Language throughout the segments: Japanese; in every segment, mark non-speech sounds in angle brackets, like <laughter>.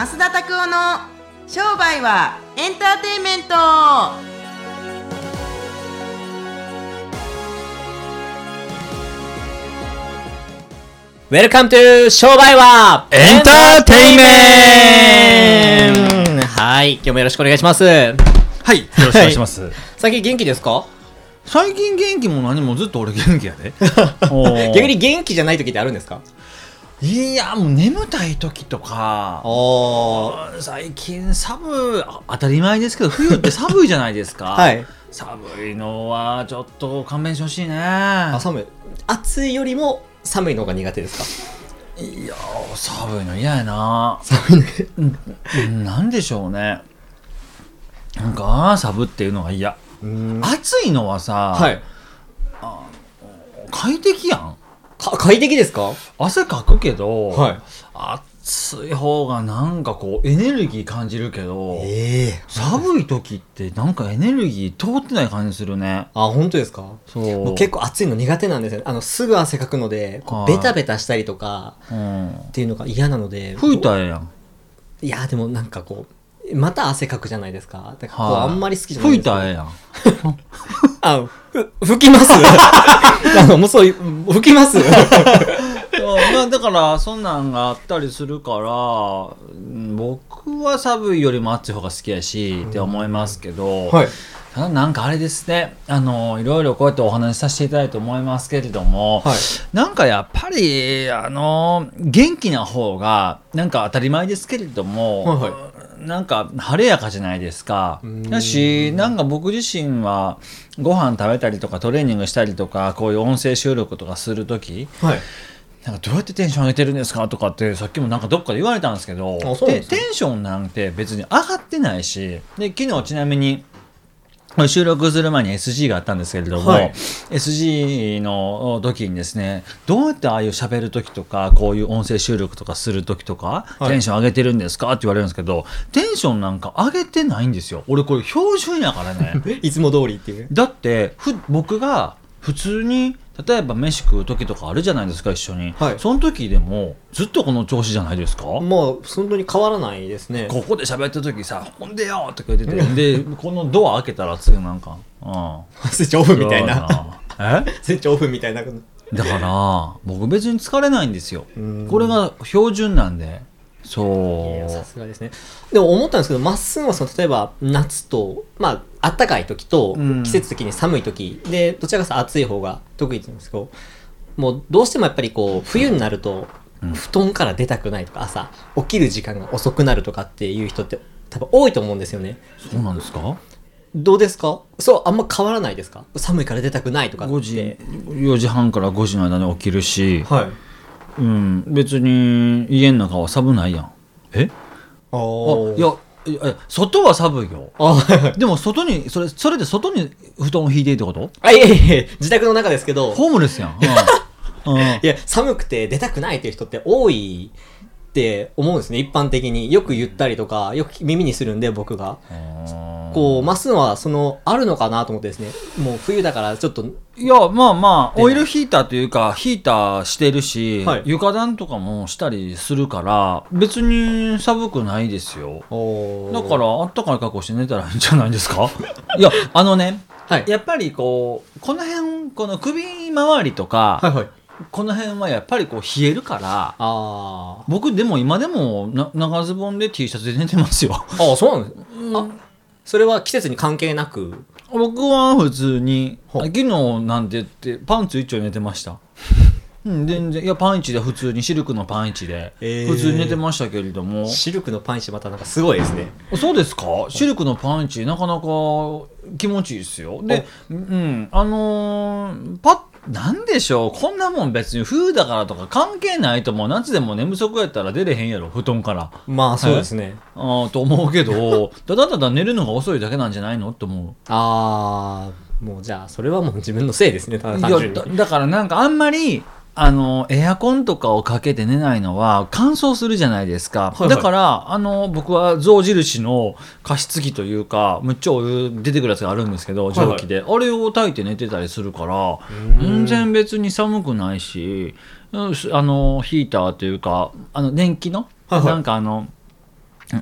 増田拓夫の商売はエンターテインメント。 Welcome to 商売はエンターテイメント。はい、今日もよろしくお願いします。はい、よろしくお願いします。最近元気ですか？最近元気も何もずっと俺元気やで。<laughs> 逆に元気じゃない時ってあるんですか？いや、もう眠たい時とか、お最近寒当たり前ですけど、冬って寒いじゃないですか。<laughs> はい。寒いのはちょっと勘弁してほしいね。あ、寒い。暑いよりも寒いのが苦手ですか？いやー、寒いの嫌やな。寒いね。うんなんでしょうね。なんか、寒っていうのが嫌。暑いのはさ、はい。快適やん。か快適ですか？汗かくけど、はい。暑い方がなんかこうエネルギー感じるけど、ええ。寒い時ってなんかエネルギー通ってない感じするね。あ、本当ですか？そう。もう結構暑いの苦手なんですよね。あの、すぐ汗かくので、こうはい。ベタベタしたりとかうん。っていうのが嫌なので。吹いたらええやん。いや、でもなんかこう、また汗かくじゃないですか。だからこう、はい。あんまり好きじゃないんですよ。吹いたらええやん <laughs> あ、ふ、吹きます？あの、もうそういう、吹きます？まあだからそんなんがあったりするからうん僕は寒いよりも暑い方が好きやしって思いますけど、はい。ただなんかあれですね。あのいろいろこうやってお話しさせていただいて思いますけれども、はい。なんかやっぱりあの元気な方がなんか当たり前ですけれども、はいはなんか晴れやかじゃないですか。ん。だしなんか僕自身はご飯食べたりとかトレーニングしたりとかこういう音声収録とかする時はい。なんかどうやってテンション上げてるんですかとかってさっきもなんかどっかで言われたんですけどですね。テンションなんて別に上がってないしで昨日ちなみに収録する前に SG があったんですけれども、はい。SG の時にですねどうやってああいう喋る時とかこういう音声収録とかする時とか、はい。テンション上げてるんですかって言われるんですけどテンションなんか上げてないんですよ。俺これ標準やからね。<laughs> いつも通りっていう。だってふ僕が普通に例えば飯食う時とかあるじゃないですか一緒に、はいその時でもずっとこの調子じゃないですか、もう、本当に変わらないですね。ここで喋ってる時さ「ほんでよ!」って言っててでこのドア開けたら次なんか「うん」スイッチオフみたいな。え？<laughs> スイッチオフみたいな。だから僕別に疲れないんですようんこれが標準なんでそいうやさすがですね。でも思ったんですけど、まっすぐはその、例えば夏と、まあ、暖かい時とうん、季節的に寒い時、で、どちらかと暑い方が得意って言うんですけど、もうどうしてもやっぱりこう、冬になると、布団から出たくないとか、朝、起きる時間が遅くなるとかっていう人って多分多いと思うんですよね。そうなんですか？どうですか？そう、あんま変わらないですか？寒いから出たくないとかって。5時4時半から5時の間に起きるし、はい。うん、別に家の中は寒ないやん。え？ああーいや外は寒いよ。でも外にそれそれで外に布団を引いていいってこと？あ、いえいえいえ、自宅の中ですけど、ホームレスやん、うん。うん。いや、寒くて出たくないっていう人って多いって思うんですね、一般的に。よく言ったりとか、よく耳にするんで、僕が。こう、マスは、その、あるのかなと思ってですね、もう冬だからちょっと、いやまあまあでオイルヒーターというかヒーターしてるし、はい床暖とかもしたりするから別に寒くないですよだからあったかい格好して寝たらいいんじゃないですか？<laughs> いやあのねはい。やっぱりこうこの辺この首周りとか、はいはい。この辺はやっぱりこう冷えるからあ僕でも今でもな長ズボンで T シャツで寝てますよ。ー。あー、そうなんです。あ、それは季節に関係なく、僕は普通に昨日なんて言ってパンツ一丁寝てました。<laughs> うん全然。いやパンイチで普通にシルクのパンイチでえー。普通に寝てましたけれども、シルクのパンチまたなんかすごいですね。そうですか？シルクのパンイチなかなか気持ちいいですよ。でうんあのーパッなんでしょう？こんなもん別に冬だからとか関係ないと思う。夏でも寝不足やったら出れへんやろ。布団から。まあ、そうですね。あーと思うけど。<laughs> ただただ寝るのが遅いだけなんじゃないの？って思う。あー、もうじゃあ、それはもう自分のせいですね、ただ単純に。だ。だからなんかあんまりあのエアコンとかをかけて寝ないのは乾燥するじゃないですか、はいはい。だからあの僕は象印の加湿器というかむっちゃお湯出てくるやつがあるんですけど蒸気で、あれを炊いて寝てたりするから全然別に寒くないしうんあのヒーターというかあの電気の、はいはい。なんかあの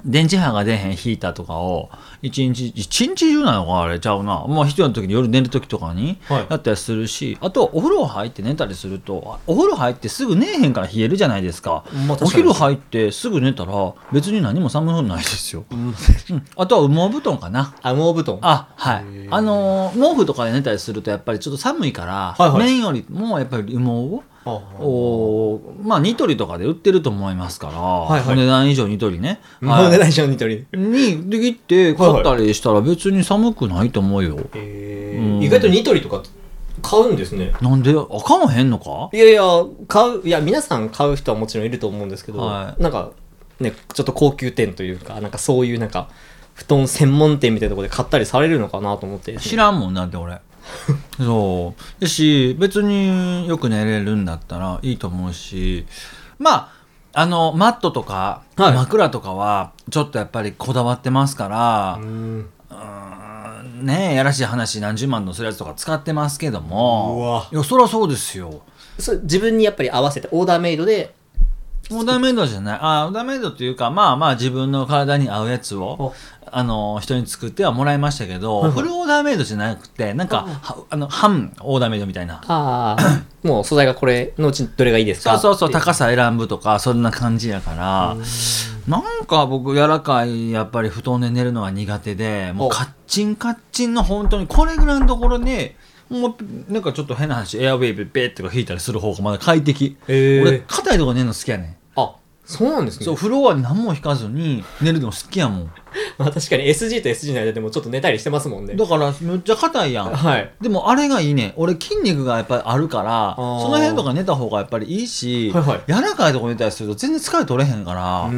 電磁波が出へんヒーターとかを一日一日中なのかあれちゃうな。まあ一人の時に夜寝る時とかにはい。やったりするし、あとお風呂入って寝たりするとお風呂入ってすぐ寝えへんから冷えるじゃないですか、まあ確かに。お昼入ってすぐ寝たら別に何も寒くないですよ、うん。あとは羽毛布団かな。あ羽毛布団。あはい。あのー毛布とかで寝たりするとやっぱりちょっと寒いから、はいはい。綿よりもやっぱり羽毛をあおまあニトリとかで売ってると思いますから、はいはい。お値段以上ニトリね、はい。値段一緒にニトリ。にできて買ったりしたら別に寒くないと思うよ、うん。意外とニトリとか買うんですね。なんで？あかんへんのか？いやいや買ういや皆さん買う人はもちろんいると思うんですけど、はい。なんかねちょっと高級店というかなんかそういうなんか布団専門店みたいなところで買ったりされるのかなと思って。知らんもんなんて俺 <laughs> そう。だし別によく寝れるんだったらいいと思うしまああのマットとか、はい。枕とかはちょっとやっぱりこだわってますから、うん。ねえやらしい話何十万のするやつとか使ってますけどうもわ。いやそりゃそうですよ。それ自分にやっぱり合わせてオーダーメイドでオーダーメイドじゃない。あオーダーメイドっていうかまあまあ自分の体に合うやつをお。あの人に作ってはもらいましたけど、フルオーダーメイドじゃなくてなんかはあの半オーダーメイドみたいな。ああもう素材がこれのうちどれがいいですか？そうそうそう高さ選ぶとかそんな感じやから。なんか僕柔らかいやっぱり布団で寝るのが苦手でもうお。カッチンカッチンの本当にこれぐらいのところにもうなんかちょっと変な話エアウェーブベーってか引いたりする方がまだ快適、へー。俺硬いとこ寝るの好きやねん。あそうなんですね。そうフロアに何も引かずに寝るの好きやもん。<laughs> まあ確かに SG と SG の間でもちょっと寝たりしてますもんね。だからめっちゃ硬いやん。はい。でもあれがいいね。俺筋肉がやっぱりあるからその辺とか寝た方がやっぱりいいし、はいはい。柔らかいとこ寝たりすると全然疲れ取れへんから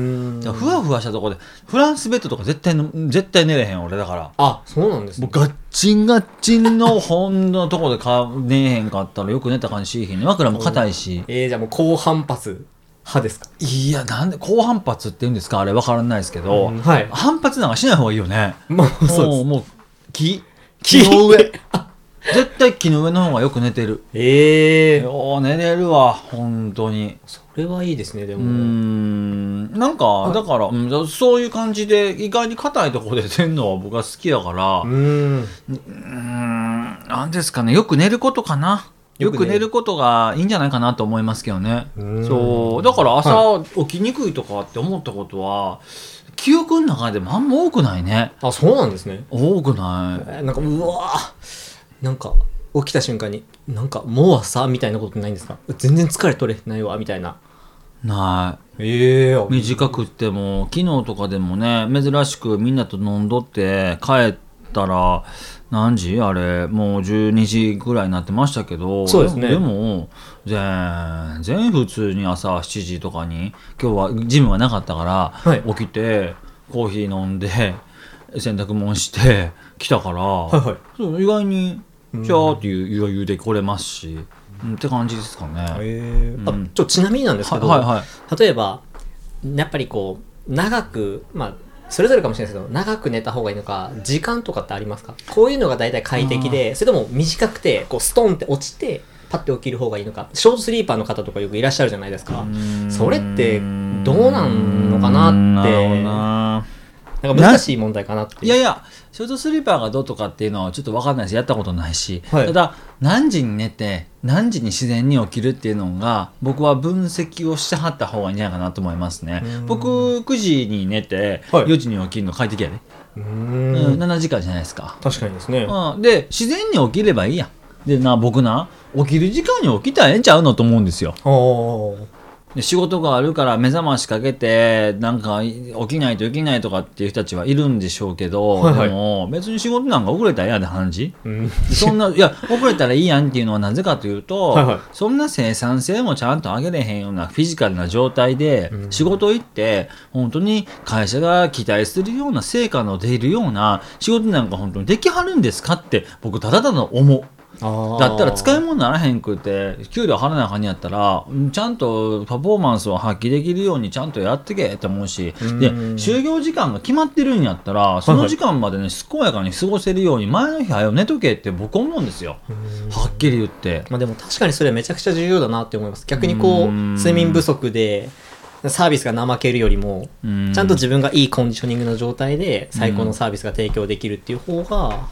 ふわふわしたとこでフランスベッドとか絶対の絶対寝れへん俺だから。あそうなんですね。もうガッチンガッチンの本のとこでか寝えへんかったらよく寝た感じしいひんね。枕も硬いし。えー、じゃあもう高反発派ですか？いやなんで高反発って言うんですか？あれ分からないですけど、うん。はい。反発なんかしない方がいいよね。まあそうもうもう木木。の上。絶対木の上の方がよく寝てる。ええ。ー、よう寝れるわ本当に。それはいいですねでも。ん。なんかだから、うん。そういう感じで意外に硬いところで寝るのは僕は好きやから。うーん。うーん。なんですかねよく寝ることかなよよく寝ることがいいんじゃないかなと思いますけどね。うん。そう。だから朝起きにくいとかって思ったことは、記憶の中でもあんま多くないね。あそうなんですね。多くない。えーなんかうわー。なんか起きた瞬間になんかもう朝みたいなことないんですか？全然疲れ取れないわみたいな。ない。ええ短くっても昨日とかでもね珍しくみんなと飲んどって帰ったら何時？あれもう12時ぐらいになってましたけどそうですね。でも全然普通に朝7時とかに今日はジムがなかったから、はい。起きてコーヒー飲んで洗濯物して来たから、はいはい。そう意外にシャーっていう余裕で来れますし、うんって感じですかね。えー。うん。あちょちなみになんですけど、はいはいはい。例えばやっぱりこう長くまあそれぞれかもしれないですけど長く寝た方がいいのか時間とかってありますか？こういうのが大体快適でそれとも短くてこうストンって落ちてパッて起きる方がいいのか？ショートスリーパーの方とかよくいらっしゃるじゃないですか。それってどうなんのかなってなんか難しい問題かなっていやいやショートスリーパーがどうとかっていうのはちょっと分かんないしやったことないし、はい。ただ何時に寝て何時に自然に起きるっていうのが僕は分析をしてはった方がいいんじゃないかなと思いますね。うん。僕9時に寝てはい。4時に起きるの快適やで、うーうんん7時間じゃないですか、確かにですね。うん、で自然に起きればいいやん。でな僕な起きる時間に起きたらええんちゃうのと思うんですよで仕事があるから目覚ましかけてなんか起きないといけないとかっていう人たちはいるんでしょうけど、はいはい。でも別に仕事なんか遅れたら嫌で話うん。そんないや遅れたらいいやんっていうのはなぜかというとはいはい。そんな生産性もちゃんと上げれへんようなフィジカルな状態でうん。仕事行って本当に会社が期待するような成果の出るような仕事なんか本当にできはるんですかって僕ただただ思う。だったら使い物物にならへんくて給料払わなあかんやったらうんちゃんとパフォーマンスを発揮できるようにちゃんとやってけって思うしうん。で就業時間が決まってるんやったらその時間までね健やかに過ごせるように前の日早よ寝とけって僕思うんですよ。はっきり言って。まあでも確かにそれはめちゃくちゃ重要だなって思います。逆にこううん。睡眠不足でサービスが怠けるよりも、うん。ちゃんと自分がいいコンディショニングの状態で最高のサービスが提供できるっていう方が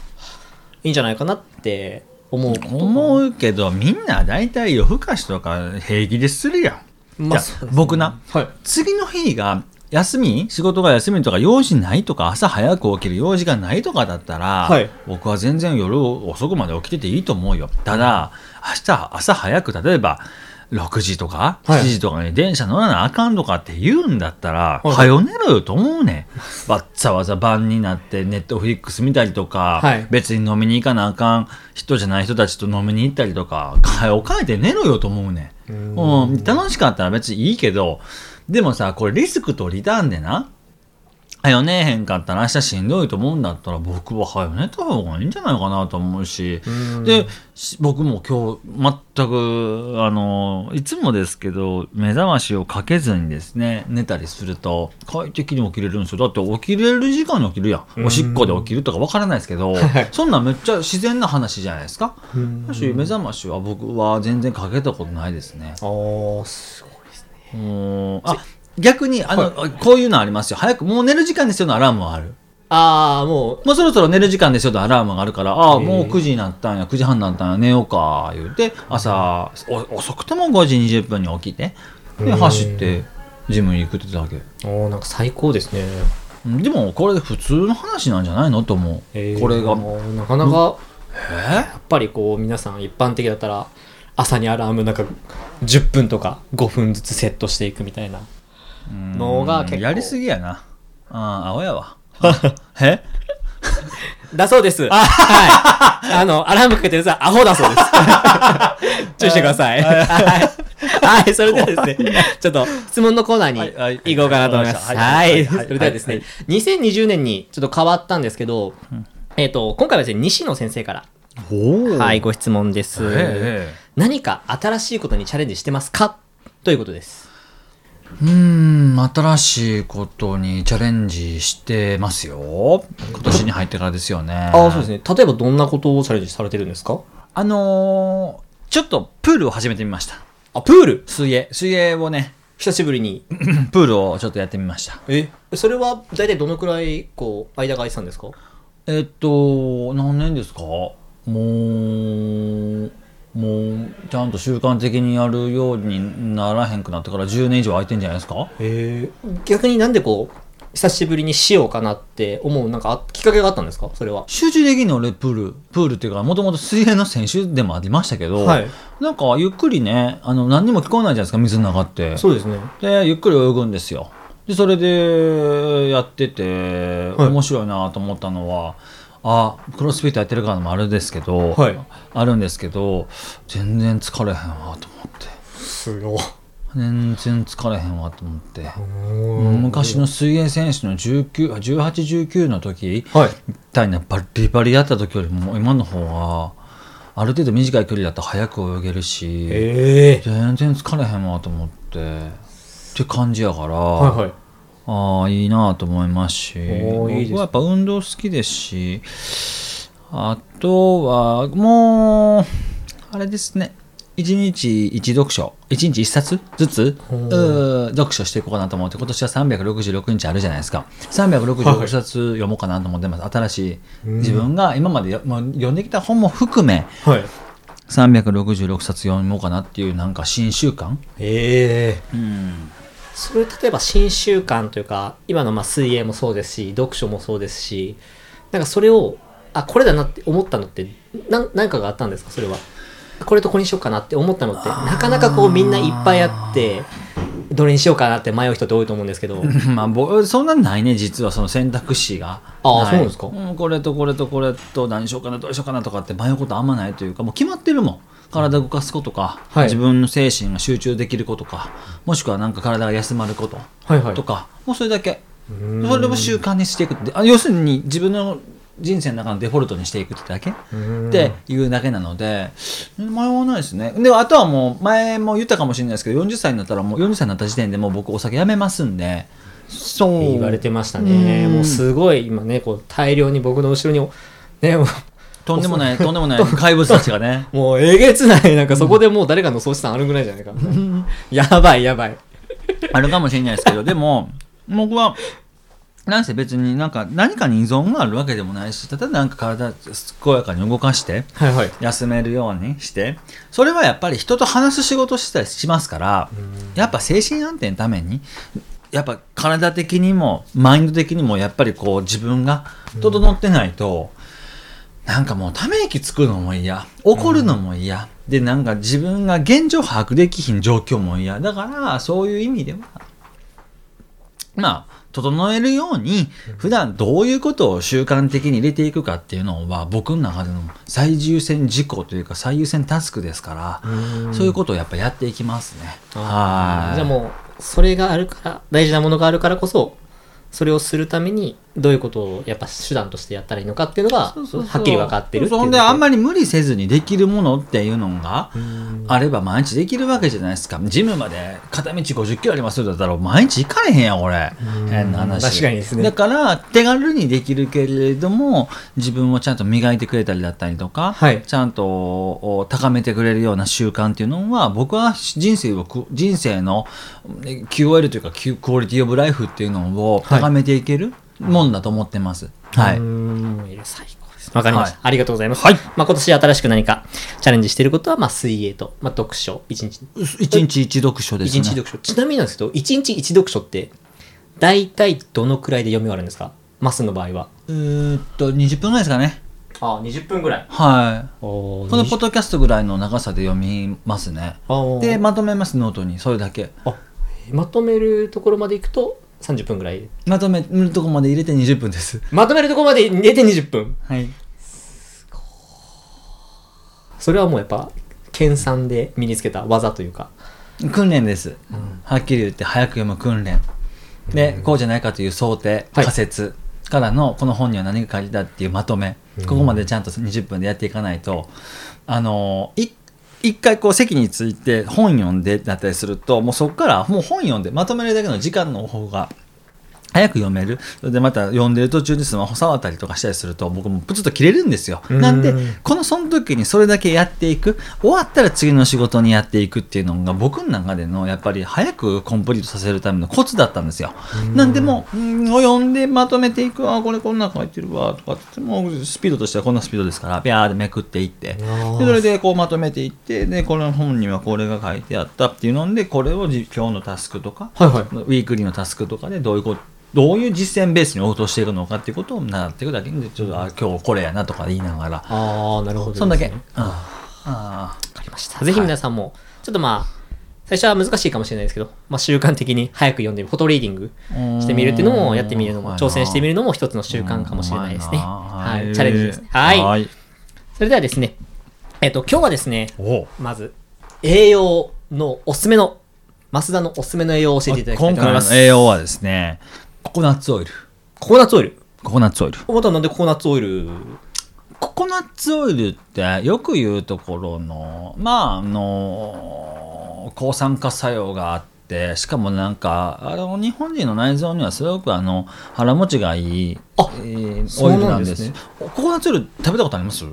いいんじゃないかなって思う思うけどみんな大体夜更かしとか平気でするやん、まあそうですね。僕な。はい。次の日が休み仕事が休みとか用事ないとか朝早く起きる用事がないとかだったら、はい。僕は全然夜遅くまで起きてていいと思うよ。ただ明日朝早く例えば6時とかはい。7時とかに電車乗らなあかんとかって言うんだったら、はよ寝ろよと思うね。んわっざわざ晩になってネットフリックス見たりとか、はい。別に飲みに行かなあかん人じゃない人たちと飲みに行ったりとかはよ帰って寝ろよと思うね。ん。うん、楽しかったら別にいいけど、でもさ、これリスクとリターンでな、はよ寝えへんかったら明日しんどいと思うんだったら僕ははよ寝た方がいいんじゃないかなと思うし、で、し僕も今日全く、あの、いつもですけど、目覚ましをかけずにですね、寝たりすると快適に起きれるんですよ。だって起きれる時間に起きるやん。おしっこで起きるとかわからないですけど、そんなんめっちゃ自然な話じゃないですか。だし目覚ましは僕は全然かけたことないですね。あーすごいですねうんあ逆にあの、こういうのありますよ。早くもう寝る時間ですよのアラームはある。ああもう。もうそろそろ寝る時間ですよのアラームがあるからああもう9時になったんや9時半になったんや寝ようか言うて朝お遅くても5時20分に起きてで走ってジムに行くってだけ。おーなんか最高ですね。うんでもこれ普通の話なんじゃないの？と思う、えー。これが。もうなかなかえ？やっぱりこう皆さん一般的だったら朝にアラームなんか10分とか5分ずつセットしていくみたいなのが結構。やりすぎやな。ああ青やわ。<laughs> え？だそうです。はい。あの、アラームかけてるさ、アホだそうです。<laughs> 注意してください。はい。はい、それではですね、ちょっと質問のコーナーに行こうかなと思います。はいそれではですね、2020年にちょっと変わったんですけど、えっと、今回はですね、西野先生から、はい、ご質問です。ええ何か新しいことにチャレンジしてますか？ということです。うーん、新しいことにチャレンジしてますよ。今年に入ってからですよね。ああ、そうですね。例えばどんなことをチャレンジされてるんですか？あのーちょっとプールを始めてみました。あ、プール？水泳。水泳をね、久しぶりに。<clears throat> プールをちょっとやってみました。えそれは大体どのくらい、こう、間が空いてたんですか？えっと、何年ですか？もう、ゃんと習慣的にやるようにならへんくなってから10年以上空いてんじゃないですか？へえ逆になんでこう久しぶりにしようかなって思うなんかあきっかけがあったんですか？それは。集中できんの俺プールプールっていうかもともと水泳の選手でもありましたけど、はい。なんかゆっくりねあの何にも聞こえないじゃないですか水の中って。そうですね。でゆっくり泳ぐんですよ。でそれでやっててはい。面白いなと思ったのは、あクロスフィットやってるからもあるんですけど、はい。あるんですけど全然疲れへんわと思って。すごい。全然疲れへんわと思って。昔の水泳選手の1819の時はい。みたいなバリバリやった時よりも今の方がある程度短い距離だったら早く泳げるしええ。全然疲れへんわと思って。って感じやから、はいはいああいいなと思いますし。僕はやっぱ運動好きですしあとはもうあれですね。一日一読書。一日一冊ずつ読書していこうかなと思って今年は366日あるじゃないですか。366冊読もうかなと思ってます、新しい自分が今までよもう読んできた本も含めはい。366冊読もうかなっていうなんか新習慣。ええうんそれ例えば新習慣というか今のまあ水泳もそうですし読書もそうですしなんかそれをあこれだなって思ったのって何かがあったんですか？それは。これとこれにしようかなって思ったのってなかなかこうみんないっぱいあってどれにしようかなって迷う人って多いと思うんですけど。<laughs> まあ、僕そんなないね実はその選択肢が。ああそうですか？んこれとこれとこれと何しようかなどうしようかなとかって迷うことあんまないというかもう決まってるもん体動かすことか、はい。自分の精神が集中できることかもしくはなんか体が休まることはいはい。とか、もうそれだけ。それを習慣にしていくってあ要するに自分の人生の中のデフォルトにしていくってだけっていうだけなので迷わないですね。であとはもう前も言ったかもしれないですけど40歳になったらもう40歳になった時点でもう僕お酒やめますんで。そう言われてましたね。うん。もうすごい今ねこう大量に僕の後ろにねとんでもないとんでもない怪物たちがね。<laughs> もうえげつないなんかそこでもう誰かの総資産あるぐらいじゃないか、やばいやばい。あるかもしれないですけど、でも、僕は、なんせ別になんか何かに依存があるわけでもないし、ただなんか体健やかに動かして、はいはい。休めるようにして、それはやっぱり人と話す仕事したりしますから、やっぱ精神安定のために、やっぱ体的にもマインド的にもやっぱりこう自分が整ってないと、なんかもうため息つくのも嫌、怒るのも嫌、でなんか自分が現状把握できひん状況も嫌。だからそういう意味では、まあ、整えるように、普段どういうことを習慣的に入れていくかっていうのは、僕の中での最優先事項というか、最優先タスクですから、そういうことをやっぱやっていきますね。はい。じゃあもう、それがあるから、大事なものがあるからこそ、それをするために、どういうことをやっぱ手段としてやったらいいのかっていうのが、はっきり分かってるっていうそんで、あんまり。り無理せずにできるものっていうのがあれば毎日できるわけじゃないですか。ジムまで片道50キロありますよだったら毎日行かれへんやん、これ。変な話。確かにですねだから、手軽にできるけれども、自分をちゃんと磨いてくれたりだったりとか、はいちゃんとお高めてくれるような習慣っていうのは、僕は人生をく、人生のえ QOL というか、Q- クオリティオブライフっていうのを高めていけるもんだと思ってます。はい。最高です。わかりました、はいありがとうございます。はいまあ今年新しく何かチャレンジしていることは、まあ水泳と、まあ読書、一日、一日一読書ですね。一日読書。ちなみになんですけど、一日一読書って、大体どのくらいで読み終わるんですか？マスの場合は。えーっと、20分ぐらいですかね。ああ、20分ぐらい。はい。ここのポッドキャストぐらいの長さで読みますね。で、で、まとめます、ノートに。それだけ。あまとめるところまで行くと30分ぐらい。まとめるとこまで入れて20分です。まとめるところまで入れて20分。はい。それはもうやっぱ、研鑽で身につけた技というか。訓練です。はっきり言って、早く読む訓練。で、こうじゃないかという想定、はい仮説からの、この本には何が書いてたっていうまとめ。ここまでちゃんと20分でやっていかないと、あの、い一回こう席について本読んでだったりすると、もうそこからもう本読んでまとめるだけの時間の方が早く読める。それでまた読んでる途中にスマホ触ったりとかしたりすると僕もプツッと切れるんですよ。うんなんで、このその時にそれだけやっていく。終わったら次の仕事にやっていくっていうのが僕の中でのやっぱり早くコンプリートさせるためのコツだったんですよ。なんでもう、うん読んでまとめていく。あ、これこんなん書いてるわ。とかって、もうスピードとしてはこんなスピードですから、ビャーでめくっていって。でーそれでこうまとめていって、で、この本にはこれが書いてあったっていうので、これをじ今日のタスクとか、はいはい。ウィークリーのタスクとかでどういうことどういう実践ベースに応答していくのかっていうことを習っていくだけでちょっとあ今日これやなとか言いながらああ、なるほどね、そんだけ、わうんあかりました。ぜひ皆さんも、ちょっとまあ、最初は難しいかもしれないですけど、まあ、習慣的に早く読んでみる、フォトリーディングーしてみるっていうのも、やってみるのも、うん挑戦してみるのも一つの習慣かもしれないですね。うんはい。チャレンジですね。はい。はいそれではですね、えっと、今日はですね、おまず、栄養のおすすめの、増田のおすすめの栄養を教えていただきたい今回のと思います。栄養はですねココナッツオイルココナッツオイル。ココナッツオイルまたなんでココナッツオイル？ココナッツオイルってよく言うところのまああの抗酸化作用があってしかもなんかあの日本人の内臓にはすごくあの腹持ちがいいあえーオイルなんんです。ねココナッツオイル食べたことあります？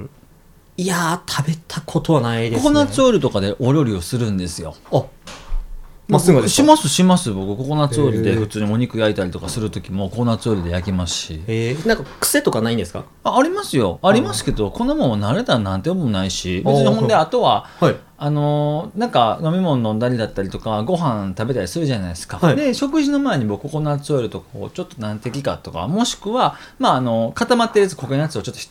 いやー、食べたことはないですね。ココナッツオイルとかでお料理をするんですよ。あ、まっすぐしますします僕。ココナッツオイルで普通にお肉焼いたりとかする時もココナッツオイルで焼きますし。えー、なんか癖とかないんですか？あありますよ。ありますけどこんなもん慣れたらなんてもないし。別にほんであとははい。あのーなんか飲み物飲んだりだったりとかご飯食べたりするじゃないですか、はい。で食事の前に僕ココナッツオイルとかをちょっと何滴かとかもしくは、まあ、あの固まってるやつココナッツをちょっと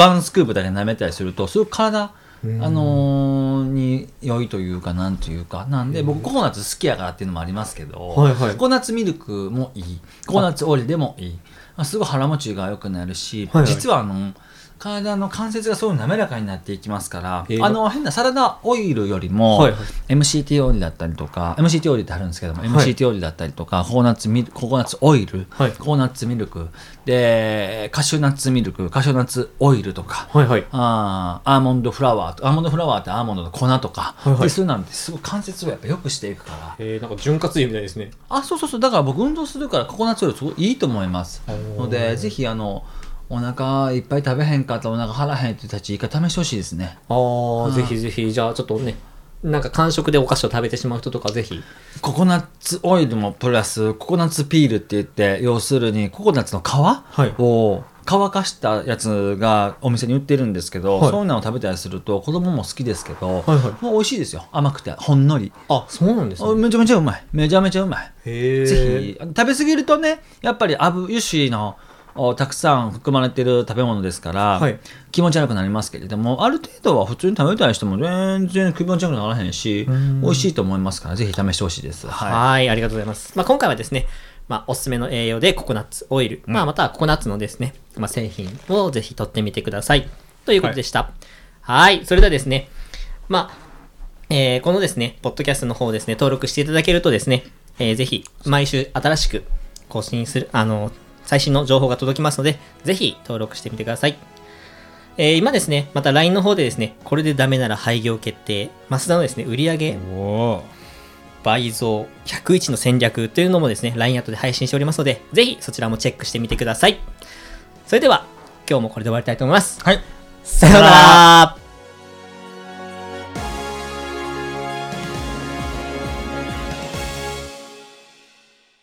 ワンスクープだけ舐めたりするとすごく体あのーに良いというかなんというか。なんで僕ココナッツ好きやからっていうのもありますけど、はいはい。ココナッツミルクもいい。ココナッツオイルでもいい。あすごい腹持ちが良くなるし、はいはい。実はあの体の関節がすごい滑らかになっていきますから、え。ーあの変なサラダオイルよりも、はいはい。MCT オイルだったりとか MCT オイルってあるんですけども、はい。MCT オイルだったりとかココナッツミルココナッツオイル、はい。ココナッツミルクでカシューナッツミルクカシューナッツオイルとか、はいはい。あーアーモンドフラワーとアーモンドフラワーってアーモンドの粉とか、はいはい。ういうのってすごい関節をやっぱ良くしていくから。えー、なんか潤滑油みたいですね。あそうそうそう。だから僕運動するからココナッツオイルすごいいいと思います。のでぜひあのお腹いっぱい食べへんかったらお腹腹へんって人たち一回試してほしいですね。ああ、い。ぜひぜひ、じゃあちょっとね、なんか間食でお菓子を食べてしまう人とかぜひ。ココナッツオイルもプラスココナッツピールって言って要するにココナッツの皮い。を乾かしたやつがお店に売ってるんですけど、はい。そういうのを食べたりすると子供も好きですけど、はいはい。もう美味しいですよ。甘くてほんのり、あ、そうなんですね。あめちゃめちゃうまい。めちゃめちゃうまい。へぜひ食べ過ぎるとねやっぱり油脂のおたくさん含まれてる食べ物ですから、はい気持ち悪くなりますけれどもある程度は普通に食べたい人も全然気持ち悪くならへんし美味しいと思いますからぜひ試してほしいです。はいはい、ありがとうございます。まあ、今回はですね、まあ、おすすめの栄養でココナッツオイル、まあ、またはココナッツのですね、まあ、製品をぜひ取ってみてください。ということでした。はい、それではですね、まあ、えーこのですね、ポッドキャストの方をですね、登録していただけるとですね、えーぜひ、毎週新しく更新する、あの、最新の情報が届きますので、ぜひ登録してみてください。えー今ですね、また LINE の方でですね、これでダメなら廃業決定、マスダのですね、売上おー倍増101の戦略というのもですね、LINE アットで配信しておりますので、ぜひそちらもチェックしてみてください。それでは、今日もこれで終わりたいと思います。はいさようなら